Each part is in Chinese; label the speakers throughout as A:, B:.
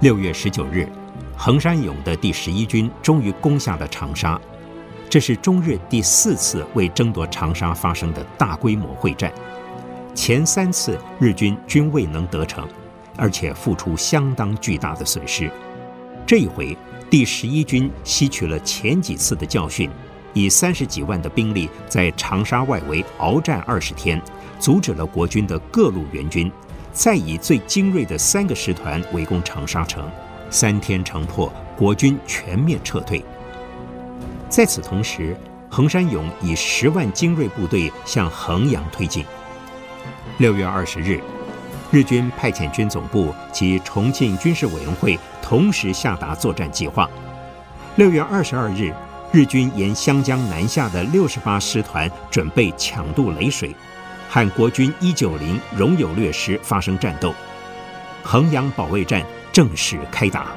A: 六月十九日，横山勇的第十一军终于攻下了长沙。这是中日第四次为争夺长沙发生的大规模会战，前三次日军均未能得逞，而且付出相当巨大的损失。这一回，第十一军吸取了前几次的教训，以三十几万的兵力在长沙外围鏖战二十天，阻止了国军的各路援军，再以最精锐的三个师团围攻长沙城，三天城破，国军全面撤退。在此同时，横山勇以十万精锐部队向衡阳推进。六月二十日，日军派遣军总部及重庆军事委员会同时下达作战计划。六月二十二日，日军沿湘江南下的六十八师团准备抢渡雷水，和国军一九零荣有略师发生战斗。衡阳保卫战正式开打。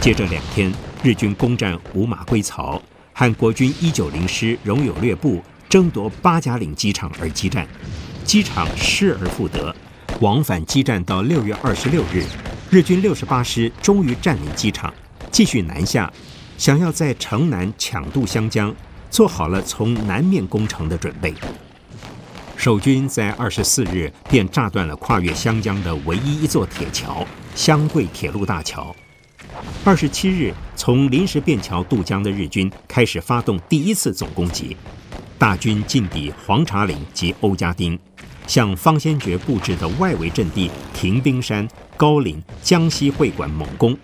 A: 接着两天，日军攻占五马归槽，和国军一九零师荣有略部争夺八甲岭机场而激战，机场失而复得，往返激战到六月二十六日，日军六十八师终于占领机场，继续南下，想要在城南抢渡湘江，做好了从南面攻城的准备。守军在二十四日便炸断了跨越湘江的唯一一座铁桥——湘桂铁路大桥。二十七日，从临时便桥渡江的日军开始发动第一次总攻击，大军进抵黄茶岭及欧家丁，向方先觉布置的外围阵地停兵山、高岭、江西会馆猛攻。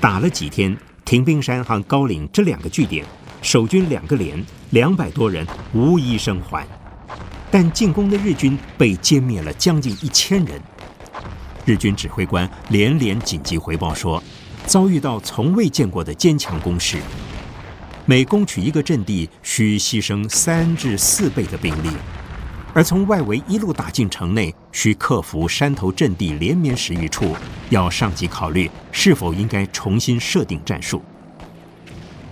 A: 打了几天，停冰山和高岭这两个据点，守军两个连两百多人无一生还，但进攻的日军被歼灭了将近一千人。日军指挥官连连紧急回报说，遭遇到从未见过的坚强攻势，每攻取一个阵地需牺牲三至四倍的兵力，而从外围一路打进城内，需克服山头阵地连绵十余处，要上级考虑是否应该重新设定战术。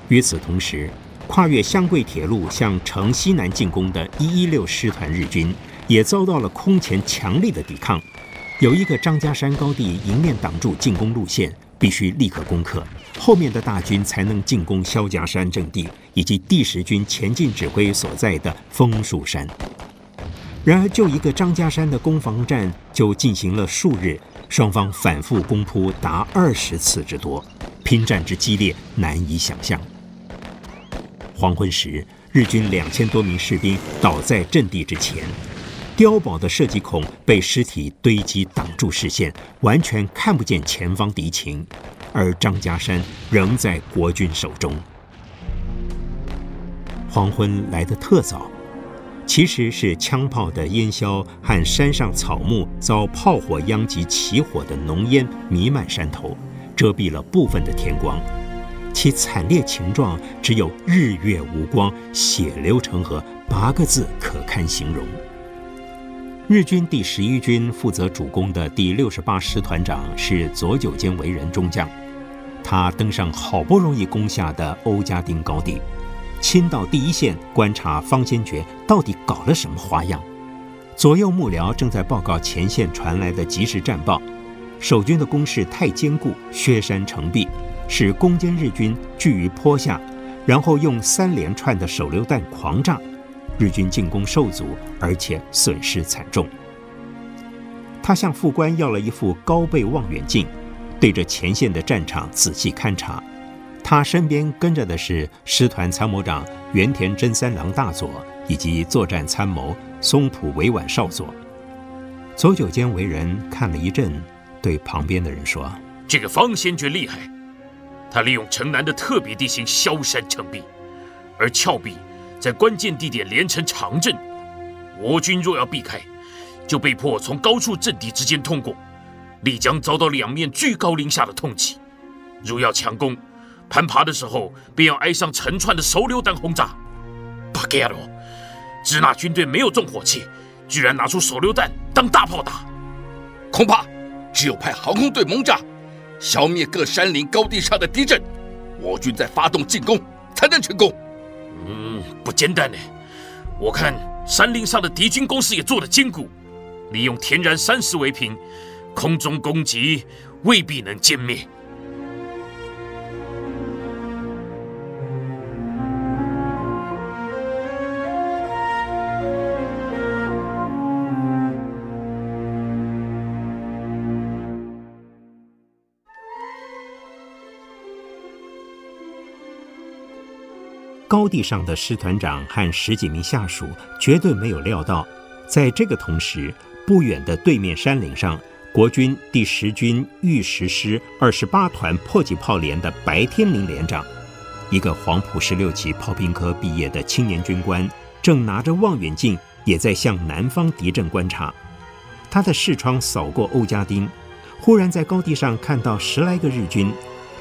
A: 与此同时，跨越湘桂铁路向城西南进攻的一一六师团日军，也遭到了空前强力的抵抗。有一个张家山高地迎面挡住进攻路线，必须立刻攻克，后面的大军才能进攻萧家山阵地以及第十军前进指挥所在的枫树山。然而，就一个张家山的攻防战就进行了数日，双方反复攻扑达二十次之多，拼战之激烈难以想象。黄昏时，日军两千多名士兵倒在阵地之前。碉堡的射击孔被尸体堆积挡住视线，完全看不见前方敌情，而张家山仍在国军手中。黄昏来得特早，其实是枪炮的烟硝和山上草木遭炮火殃及起火的浓烟弥漫山头，遮蔽了部分的天光，其惨烈情状只有“日月无光，血流成河”八个字可堪形容。日军第十一军负责主攻的第六十八师团长是佐久间为人中将，他登上好不容易攻下的欧家丁高地，亲到第一线观察方先觉到底搞了什么花样。左右幕僚正在报告前线传来的即时战报，守军的攻势太坚固，削山成壁，使攻坚日军聚于坡下，然后用三连串的手榴弹狂炸。日军进攻受阻，而且损失惨重。他向副官要了一副高倍望远镜，对着前线的战场仔细勘察。他身边跟着的是师团参谋长原田真三郎大佐以及作战参谋松浦委婉少佐。佐久间为人看了一阵，对旁边的人说：“
B: 这个方先觉厉害，他利用城南的特别地形削山成壁，而峭壁。”在关键地点连成长阵，我军若要避开，就被迫从高处阵地之间通过，必将遭到两面居高临下的痛击。如要强攻，攀爬的时候便要挨上成串的手榴弹轰炸。巴盖亚罗，支那军队没有重火器，居然拿出手榴弹当大炮打，
C: 恐怕只有派航空队猛炸，消灭各山林高地上的敌阵，我军再发动进攻才能成功。
B: 嗯，不简单呢。我看山林上的敌军工事也做得坚固，利用天然山石为凭，空中攻击未必能歼灭。
A: 高地上的师团长和十几名下属绝对没有料到，在这个同时，不远的对面山岭上，国军第十军御十师二十八团迫击炮连的白天林连长，一个黄埔十六期炮兵科毕业的青年军官，正拿着望远镜，也在向南方敌阵观察。他的视窗扫过欧家丁，忽然在高地上看到十来个日军，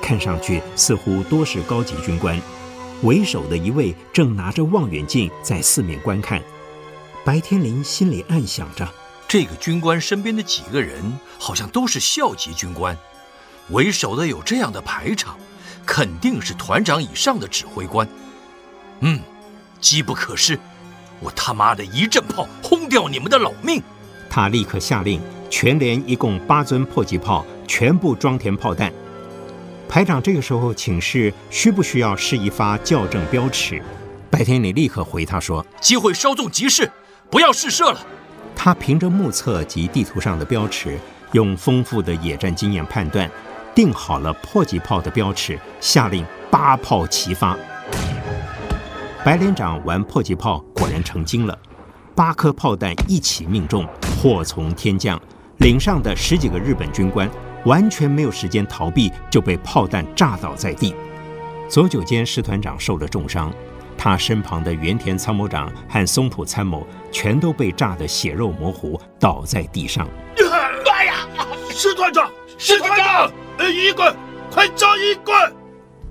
A: 看上去似乎多是高级军官。为首的一位正拿着望远镜在四面观看，白天林心里暗想着：
D: 这个军官身边的几个人好像都是校级军官，为首的有这样的排场，肯定是团长以上的指挥官。嗯，机不可失，我他妈的一阵炮轰掉你们的老命！
A: 他立刻下令，全连一共八尊迫击炮全部装填炮弹。排长这个时候请示，需不需要试一发校正标尺？白天里立刻回他说：“
D: 机会稍纵即逝，不要试射了。”
A: 他凭着目测及地图上的标尺，用丰富的野战经验判断，定好了迫击炮的标尺，下令八炮齐发。白连长玩迫击炮果然成精了，八颗炮弹一起命中，祸从天降，岭上的十几个日本军官。完全没有时间逃避，就被炮弹炸倒在地。左九间师团长受了重伤，他身旁的原田参谋长和松浦参谋全都被炸得血肉模糊，倒在地上。
E: 妈呀！师团长，师团长，呃一棍，快找一棍！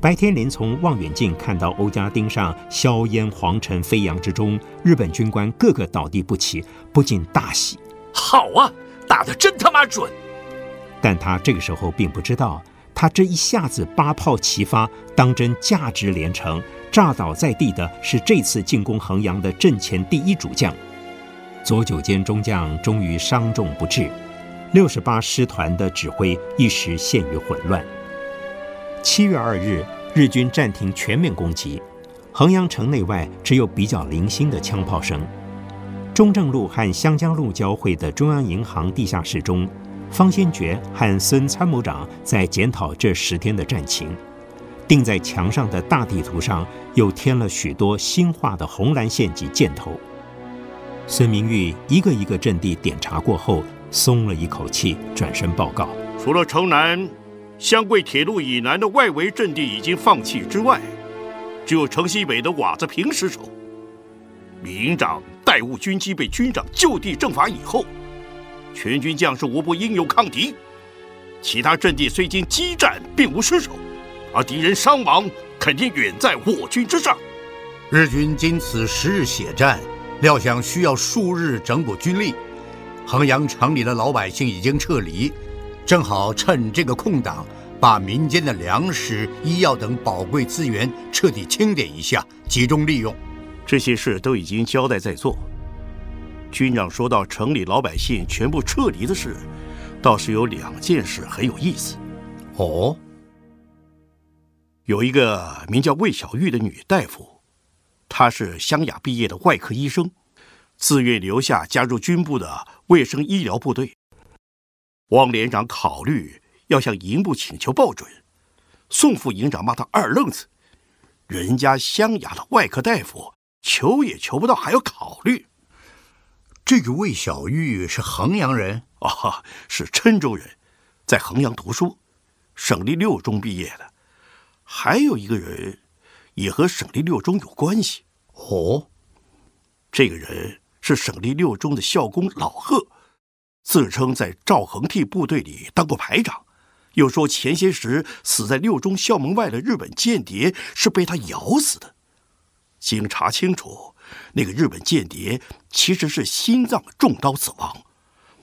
A: 白天林从望远镜看到欧家町上硝烟黄尘飞扬之中，日本军官个个倒地不起，不禁大喜。
D: 好啊，打得真他妈准！
A: 但他这个时候并不知道，他这一下子八炮齐发，当真价值连城，炸倒在地的是这次进攻衡阳的阵前第一主将。左九间中将终于伤重不治，六十八师团的指挥一时陷于混乱。七月二日，日军暂停全面攻击，衡阳城内外只有比较零星的枪炮声。中正路和湘江路交汇的中央银行地下室中。方先觉和孙参谋长在检讨这十天的战情，钉在墙上的大地图上又添了许多新画的红蓝线及箭头。孙明玉一个一个阵地点查过后，松了一口气，转身报告：
F: 除了城南湘桂铁路以南的外围阵地已经放弃之外，只有城西北的瓦子坪失守。李营长代务军机被军长就地正法以后。全军将士无不英勇抗敌，其他阵地虽经激战，并无失守，而敌人伤亡肯定远在我军之上。
G: 日军经此十日血战，料想需要数日整补军力。衡阳城里的老百姓已经撤离，正好趁这个空档，把民间的粮食、医药等宝贵资源彻底清点一下，集中利用。
F: 这些事都已经交代在做。军长说到城里老百姓全部撤离的事，倒是有两件事很有意思。
G: 哦，
F: 有一个名叫魏小玉的女大夫，她是湘雅毕业的外科医生，自愿留下加入军部的卫生医疗部队。汪连长考虑要向营部请求报准，宋副营长骂他二愣子，人家湘雅的外科大夫求也求不到，还要考虑。
G: 这个魏小玉是衡阳人
F: 啊、哦，是郴州人，在衡阳读书，省立六中毕业的。还有一个人，也和省立六中有关系。
G: 哦，
F: 这个人是省立六中的校工老贺，自称在赵恒惕部队里当过排长，又说前些时死在六中校门外的日本间谍是被他咬死的。经查清楚。那个日本间谍其实是心脏中刀死亡，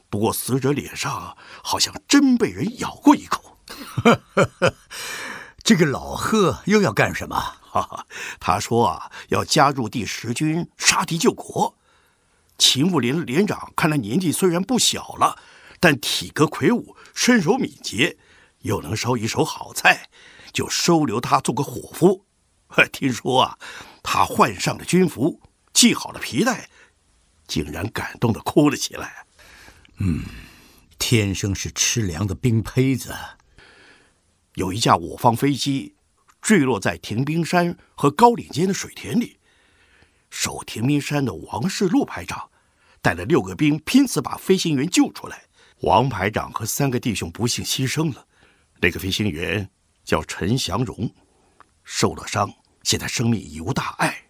F: 不过死者脸上好像真被人咬过一口。
G: 这个老贺又要干什么？
F: 哈哈，他说啊，要加入第十军杀敌救国，勤务连连长看来年纪虽然不小了，但体格魁梧，身手敏捷，又能烧一手好菜，就收留他做个伙夫。听说啊，他换上了军服，系好了皮带，竟然感动的哭了起来。
G: 嗯，天生是吃粮的兵胚子。
F: 有一架我方飞机坠落在停兵山和高岭间的水田里。守停兵山的王世禄排长带了六个兵，拼死把飞行员救出来。王排长和三个弟兄不幸牺牲了。那个飞行员叫陈祥荣，受了伤，现在生命已无大碍。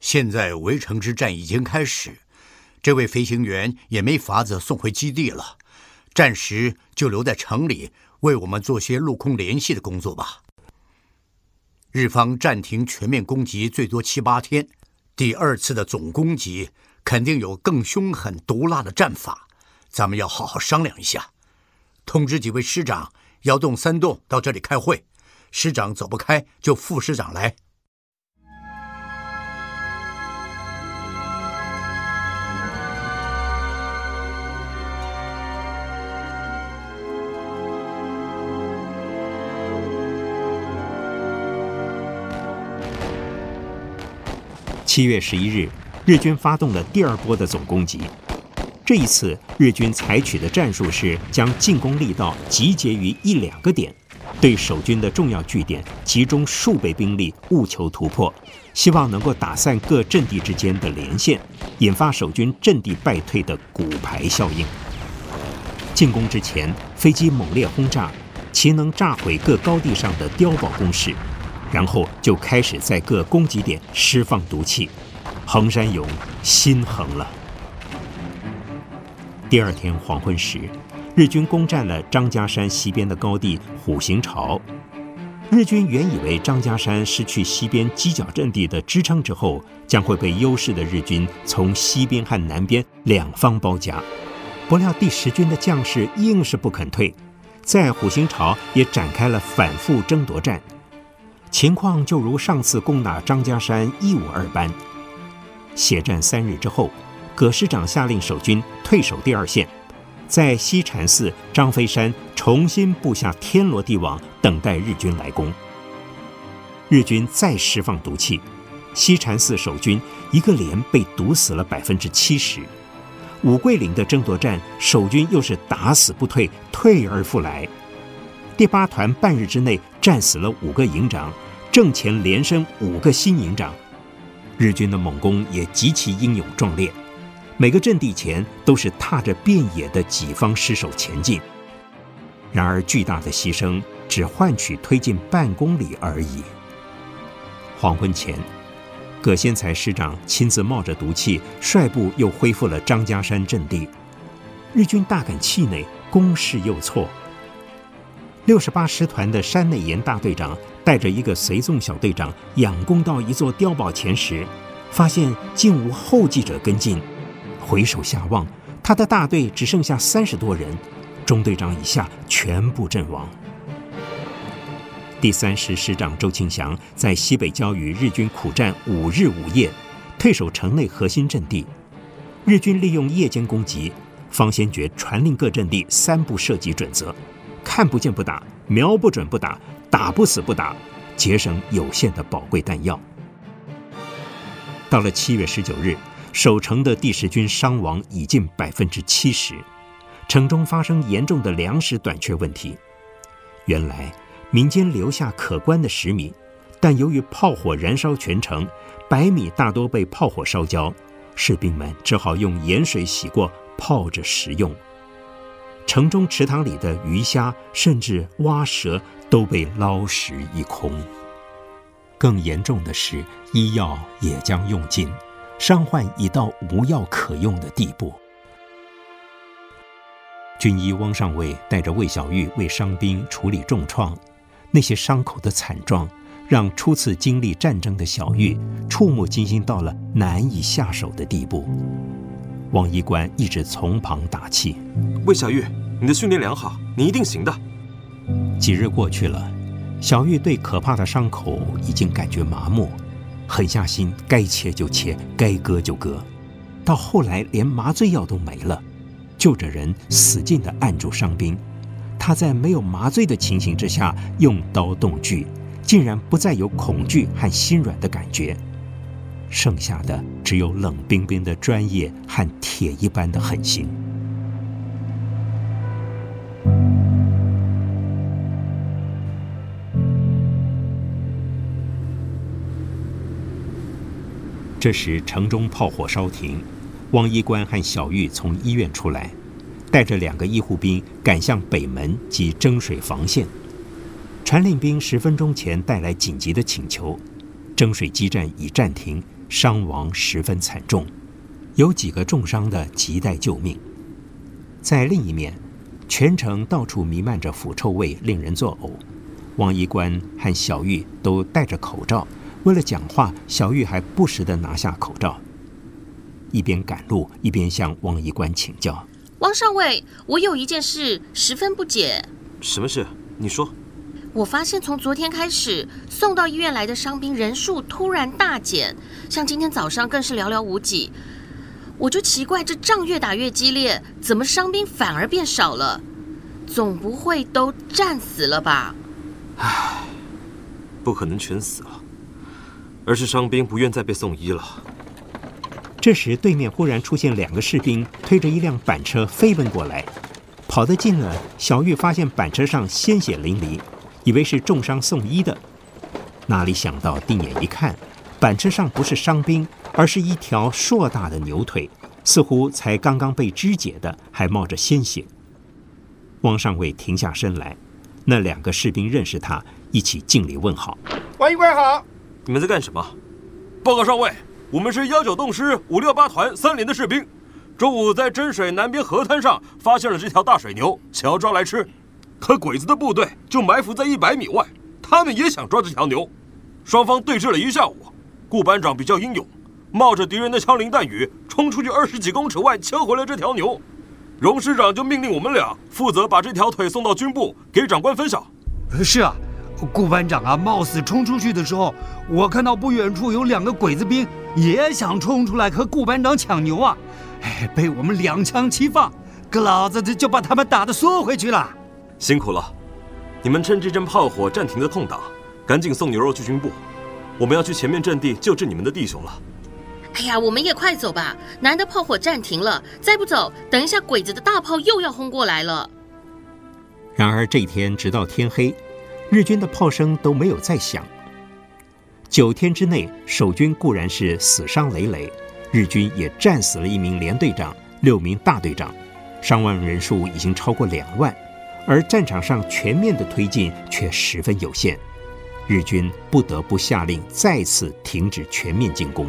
G: 现在围城之战已经开始，这位飞行员也没法子送回基地了，暂时就留在城里为我们做些陆空联系的工作吧。日方暂停全面攻击最多七八天，第二次的总攻击肯定有更凶狠毒辣的战法，咱们要好好商量一下。通知几位师长，幺洞三洞到这里开会，师长走不开就副师长来。
A: 七月十一日，日军发动了第二波的总攻击。这一次，日军采取的战术是将进攻力道集结于一两个点，对守军的重要据点集中数倍兵力，务求突破，希望能够打散各阵地之间的连线，引发守军阵地败退的骨牌效应。进攻之前，飞机猛烈轰炸，其能炸毁各高地上的碉堡工事。然后就开始在各攻击点释放毒气，横山勇心横了。第二天黄昏时，日军攻占了张家山西边的高地虎形巢。日军原以为张家山失去西边犄角阵地的支撑之后，将会被优势的日军从西边和南边两方包夹。不料第十军的将士硬是不肯退，在虎形巢也展开了反复争夺战。情况就如上次攻打张家山一五二般。血战三日之后，葛师长下令守军退守第二线，在西禅寺、张飞山重新布下天罗地网，等待日军来攻。日军再释放毒气，西禅寺守军一个连被毒死了百分之七十。五桂岭的争夺战，守军又是打死不退，退而复来。第八团半日之内战死了五个营长，正前连升五个新营长。日军的猛攻也极其英勇壮烈，每个阵地前都是踏着遍野的己方尸首前进。然而巨大的牺牲只换取推进半公里而已。黄昏前，葛先才师长亲自冒着毒气率部又恢复了张家山阵地。日军大感气馁，攻势又挫。六十八师团的山内岩大队长带着一个随从小队长仰攻到一座碉堡前时，发现竟无后继者跟进。回首下望，他的大队只剩下三十多人，中队长以下全部阵亡。第三师师长周庆祥在西北郊与日军苦战五日五夜，退守城内核心阵地。日军利用夜间攻击，方先觉传令各阵地三不射击准则。看不见不打，瞄不准不打，打不死不打，节省有限的宝贵弹药。到了七月十九日，守城的第十军伤亡已近百分之七十，城中发生严重的粮食短缺问题。原来民间留下可观的食米，但由于炮火燃烧全城，白米大多被炮火烧焦，士兵们只好用盐水洗过，泡着食用。城中池塘里的鱼虾，甚至蛙蛇都被捞食一空。更严重的是，医药也将用尽，伤患已到无药可用的地步。军医汪上尉带着魏小玉为伤兵处理重创，那些伤口的惨状，让初次经历战争的小玉触目惊心到了难以下手的地步。汪医官一直从旁打气：“
H: 魏小玉，你的训练良好，你一定行的。”
A: 几日过去了，小玉对可怕的伤口已经感觉麻木，狠下心该切就切，该割就割。到后来连麻醉药都没了，救着人使劲地按住伤兵。他在没有麻醉的情形之下用刀动锯，竟然不再有恐惧和心软的感觉，剩下的只有冷冰冰的专业和铁一般的狠心。这时，城中炮火烧停，汪医官和小玉从医院出来，带着两个医护兵赶向北门及征水防线。传令兵十分钟前带来紧急的请求：征水激战已暂停，伤亡十分惨重，有几个重伤的亟待救命。在另一面，全城到处弥漫着腐臭味，令人作呕。汪医官和小玉都戴着口罩。为了讲话，小玉还不时地拿下口罩，一边赶路一边向汪医官请教：“
I: 汪上尉，我有一件事十分不解。
H: 什么事？你说。
I: 我发现从昨天开始，送到医院来的伤兵人数突然大减，像今天早上更是寥寥无几。我就奇怪，这仗越打越激烈，怎么伤兵反而变少了？总不会都战死了吧？
H: 唉，不可能全死了。”而是伤兵不愿再被送医了。
A: 这时，对面忽然出现两个士兵，推着一辆板车飞奔过来。跑得近了，小玉发现板车上鲜血淋漓，以为是重伤送医的。哪里想到定眼一看，板车上不是伤兵，而是一条硕大的牛腿，似乎才刚刚被肢解的，还冒着鲜血。汪上尉停下身来，那两个士兵认识他，一起敬礼问好：“
E: 汪医官好。”
H: 你们在干什么？
J: 报告上尉，我们是幺九洞师五六八团三连的士兵，中午在真水南边河滩上发现了这条大水牛，想要抓来吃，可鬼子的部队就埋伏在一百米外，他们也想抓这条牛，双方对峙了一下午。顾班长比较英勇，冒着敌人的枪林弹雨，冲出去二十几公尺外牵回了这条牛。荣师长就命令我们俩负责把这条腿送到军部给长官分享。
K: 是啊。顾班长啊，冒死冲出去的时候，我看到不远处有两个鬼子兵也想冲出来和顾班长抢牛啊！哎，被我们两枪齐放，个老子就把他们打得缩回去了。
H: 辛苦了，你们趁这阵炮火暂停的空档，赶紧送牛肉去军部。我们要去前面阵地救治你们的弟兄了。
I: 哎呀，我们也快走吧，难得炮火暂停了，再不走，等一下鬼子的大炮又要轰过来了。
A: 然而这一天直到天黑。日军的炮声都没有再响。九天之内，守军固然是死伤累累，日军也战死了一名连队长、六名大队长，伤亡人数已经超过两万，而战场上全面的推进却十分有限，日军不得不下令再次停止全面进攻。